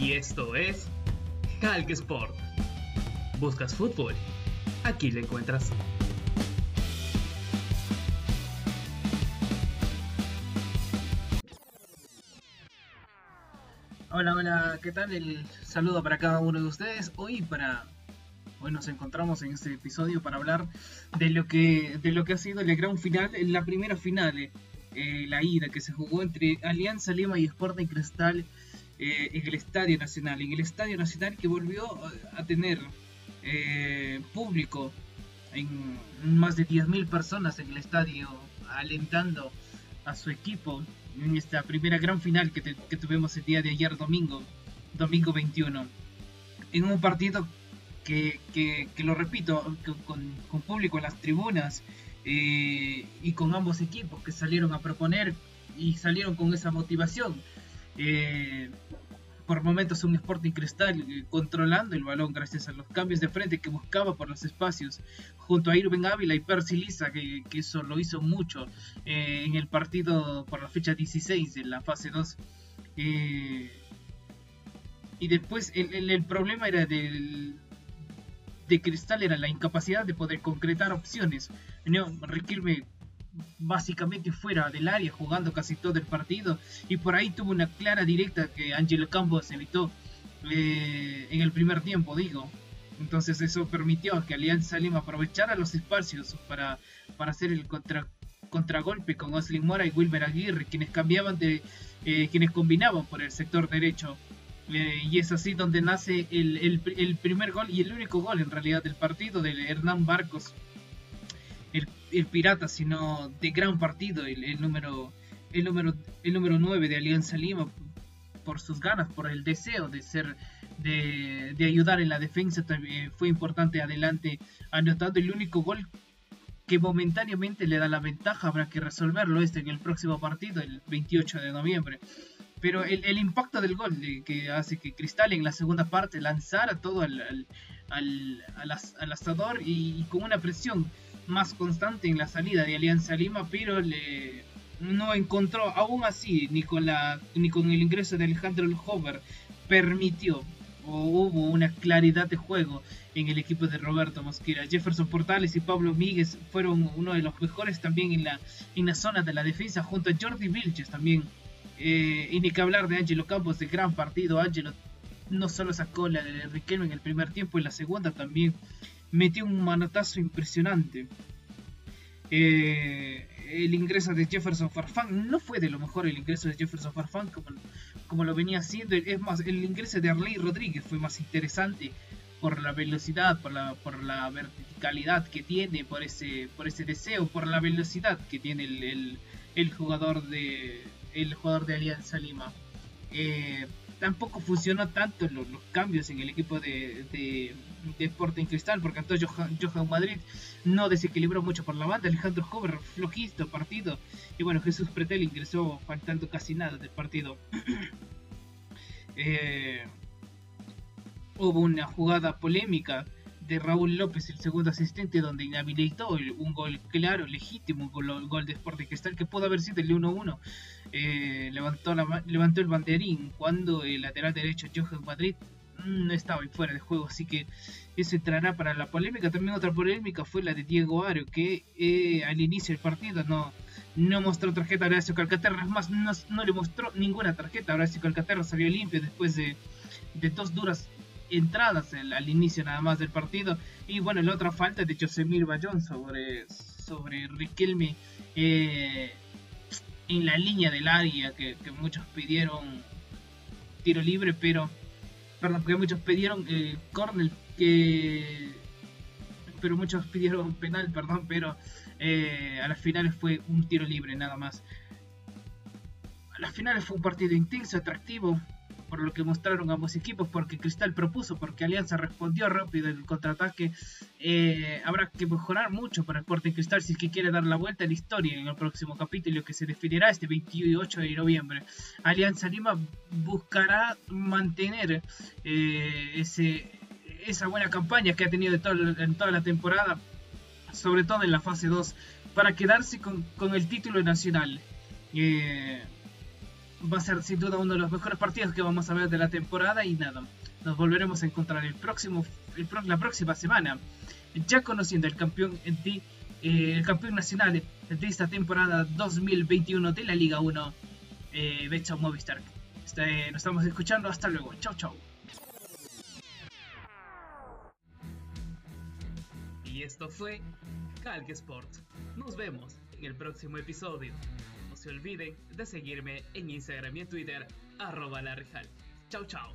y esto es Halk Sport. ¿Buscas fútbol? Aquí lo encuentras. Hola, hola, ¿qué tal? El saludo para cada uno de ustedes. Hoy para hoy nos encontramos en este episodio para hablar de lo que de lo que ha sido el gran final, la primera final, eh, la ida que se jugó entre Alianza Lima y Sporting Cristal eh, en el Estadio Nacional, en el Estadio Nacional que volvió a tener eh, público, en más de 10.000 personas en el estadio alentando a su equipo en esta primera gran final que, tuvimos el día de ayer domingo, domingo 21, en un partido que, lo repito, con, público en las tribunas eh, y con ambos equipos que salieron a proponer y salieron con esa motivación. Eh, por momentos un Sporting Cristal eh, controlando el balón gracias a los cambios de frente que buscaba por los espacios junto a Irving Ávila y Percy Lisa que, eso lo hizo mucho eh, en el partido por la fecha 16 de la fase 2 eh, y después el, problema era del de Cristal era la incapacidad de poder concretar opciones. No, Riquelme básicamente fuera del área jugando casi todo el partido. Y por ahí tuvo una clara directa que Angelo Campos evitó eh, en el primer tiempo digo. Entonces eso permitió que Alianza Lima aprovechara los espacios para, para hacer el contra, contragolpe con Oslin Mora y Wilmer Aguirre quienes cambiaban de eh, quienes combinaban por el sector derecho. Eh, y es así donde nace el, el primer gol y el único gol en realidad del partido de Hernán Barcos el, Pirata, sino de gran partido, el, número, el, número, el número 9 de Alianza Lima, por sus ganas, por el deseo de ser, de, ayudar en la defensa, también fue importante adelante, anotando el único gol que momentáneamente le da la ventaja, habrá que resolverlo este en el próximo partido, el 28 de noviembre. Pero el, impacto del gol que hace que Cristal en la segunda parte lanzara todo al, al, al, asador y, con una presión más constante en la salida de Alianza Lima, pero le, no encontró, aún así, ni con, la, ni con el ingreso de Alejandro Hover, permitió o hubo una claridad de juego en el equipo de Roberto Mosquera. Jefferson Portales y Pablo Míguez fueron uno de los mejores también en la, en la zona de la defensa, junto a Jordi Vilches también. Eh, y ni que hablar de Angelo Campos, de gran partido. Angelo no solo sacó la de Riquelme en el primer tiempo, en la segunda también metió un manotazo impresionante. Eh, el ingreso de Jefferson Farfán no fue de lo mejor el ingreso de Jefferson Farfán como, como lo venía haciendo. Es más, el ingreso de Arley Rodríguez fue más interesante por la velocidad, por la, por la verticalidad que tiene, por ese, por ese deseo, por la velocidad que tiene el, el, jugador de el jugador de Alianza Lima. Eh, tampoco funcionó tanto los, cambios en el equipo de, de, Sporting Cristal, porque entonces Johan, Madrid no desequilibró mucho por la banda, Alejandro Hover flojito partido, y bueno, Jesús Pretel ingresó faltando casi nada del partido. Eh, hubo una jugada polémica de Raúl López, el segundo asistente, donde inhabilitó un gol claro, legítimo, un gol, de Sporting Cristal que pudo haber sido el 1-1. Eh, levantó, levantó el banderín cuando el lateral derecho Johan Madrid no mm, estaba fuera de juego, así que eso entrará para la polémica. También otra polémica fue la de Diego Ario, que eh, al inicio del partido no, no mostró tarjeta a Horacio Calcaterra, es más, no, le mostró ninguna tarjeta. Horacio Calcaterra salió limpio después de, de dos duras entradas al inicio nada más del partido. Y bueno, la otra falta de Josemir Bayón sobre, sobre Riquelme eh, en la línea del área que, muchos pidieron tiro libre, pero perdón, porque muchos pidieron eh, corner que pero muchos pidieron penal, perdón, pero eh, a las finales fue un tiro libre nada más. A las finales fue un partido intenso, atractivo, por lo que mostraron ambos equipos, porque Cristal propuso, porque Alianza respondió rápido en el contraataque. Eh, habrá que mejorar mucho para Sporting Cristal si es que quiere dar la vuelta a la historia en el próximo capítulo que se definirá este 28 de noviembre. Alianza Lima buscará mantener eh, ese, esa buena campaña que ha tenido en toda la temporada, sobre todo en la fase 2, para quedarse con, el título nacional. Eh, va a ser sin duda uno de los mejores partidos que vamos a ver de la temporada y nada, nos volveremos a encontrar el próximo, la próxima semana, ya conociendo el campeón eh, el campeón nacional de esta temporada 2021 de la Liga 1, eh, Becha Movistar. Este, nos estamos escuchando, hasta luego, chau chau. Y esto fue Calc Sport. Nos vemos en el próximo episodio. Se olviden de seguirme en Instagram y en Twitter, arroba la Chau chau.